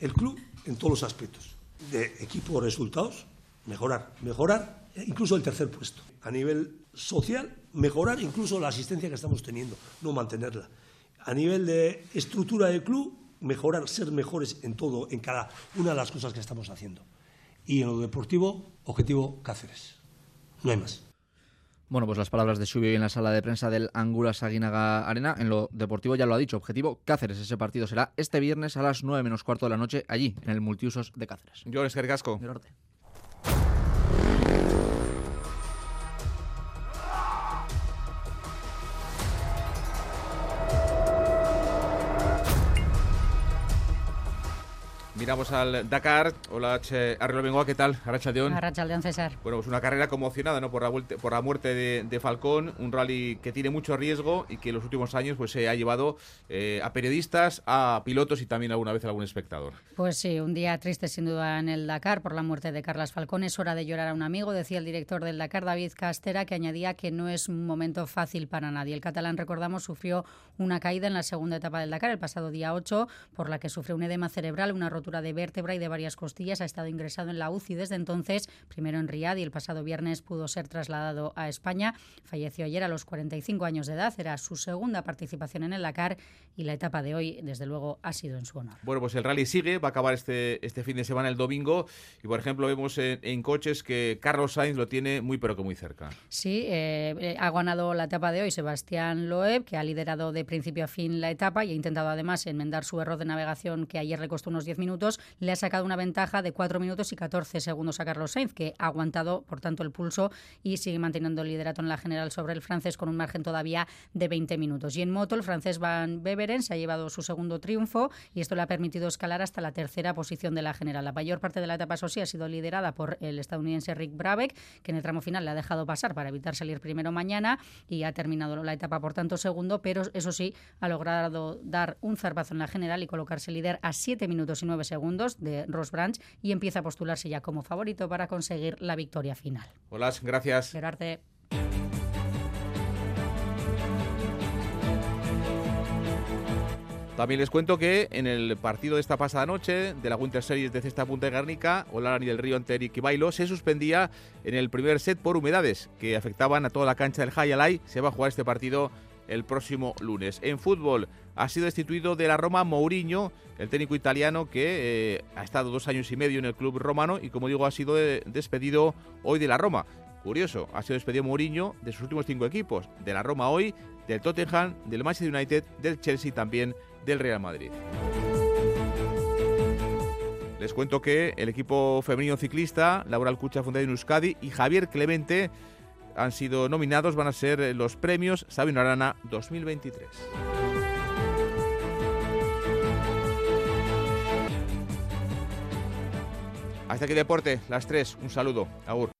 el club en todos los aspectos. De equipo resultados, mejorar. Mejorar incluso el tercer puesto. A nivel social, mejorar incluso la asistencia que estamos teniendo, no mantenerla. A nivel de estructura del club, mejorar, ser mejores en todo, en cada una de las cosas que estamos haciendo. Y en lo deportivo, objetivo Cáceres. No hay más. Bueno, pues las palabras de Subio en la sala de prensa del Angula Saguinaga Arena. En lo deportivo ya lo ha dicho. Objetivo Cáceres. Ese partido será este viernes a las 9 menos cuarto de la noche allí, en el multiusos de Cáceres. Yo, Casco. Miramos al Dakar. Hola, Arrelo Bengoa, ¿qué tal? Arrachaldeón. Arrachaldeón, César. Bueno, pues una carrera conmocionada ¿no? por, la por la muerte de, Falcón, un rally que tiene mucho riesgo y que en los últimos años pues, se ha llevado eh, a periodistas, a pilotos y también alguna vez a algún espectador. Pues sí, un día triste sin duda en el Dakar por la muerte de Carlas Falcón. Es hora de llorar a un amigo, decía el director del Dakar, David Castera, que añadía que no es un momento fácil para nadie. El catalán, recordamos, sufrió una caída en la segunda etapa del Dakar el pasado día 8, por la que sufrió un edema cerebral, una rotura de vértebra y de varias costillas. Ha estado ingresado en la UCI desde entonces, primero en Riad y el pasado viernes pudo ser trasladado a España. Falleció ayer a los 45 años de edad. Era su segunda participación en el Dakar y la etapa de hoy, desde luego, ha sido en su honor. Bueno, pues el rally sigue, va a acabar este, este fin de semana el domingo y, por ejemplo, vemos en, coches que Carlos Sainz lo tiene muy pero que muy cerca. Sí, eh, ha ganado la etapa de hoy Sebastián Loeb, que ha liderado de principio a fin la etapa y ha intentado además enmendar su error de navegación que ayer le costó unos 10 minutos le ha sacado una ventaja de 4 minutos y 14 segundos a Carlos Sainz, que ha aguantado, por tanto, el pulso y sigue manteniendo el liderato en la general sobre el francés con un margen todavía de 20 minutos. Y en moto, el francés Van Beveren se ha llevado su segundo triunfo y esto le ha permitido escalar hasta la tercera posición de la general. La mayor parte de la etapa, eso sí, ha sido liderada por el estadounidense Rick Brabeck, que en el tramo final le ha dejado pasar para evitar salir primero mañana y ha terminado la etapa, por tanto, segundo, pero eso sí, ha logrado dar un zarpazo en la general y colocarse líder a 7 minutos y 9 segundos de Ross Branch y empieza a postularse ya como favorito para conseguir la victoria final. Hola, gracias. Gerarte. También les cuento que en el partido de esta pasada noche de la Winter Series de Cesta Punta de Guernica, Olarani del Río ante Eric Bailo se suspendía en el primer set por humedades que afectaban a toda la cancha del Hayalay. Se va a jugar este partido el próximo lunes. En fútbol ha sido destituido de la Roma Mourinho, el técnico italiano que eh, ha estado dos años y medio en el club romano y como digo ha sido eh, despedido hoy de la Roma. Curioso, ha sido despedido Mourinho de sus últimos cinco equipos, de la Roma hoy, del Tottenham, del Manchester United, del Chelsea también del Real Madrid. Les cuento que el equipo femenino ciclista, Laura Alcucha Fundación Euskadi y Javier Clemente han sido nominados van a ser eh, los premios Sabino Arana 2023. Hasta aquí Deporte, las tres, Un saludo. Agur.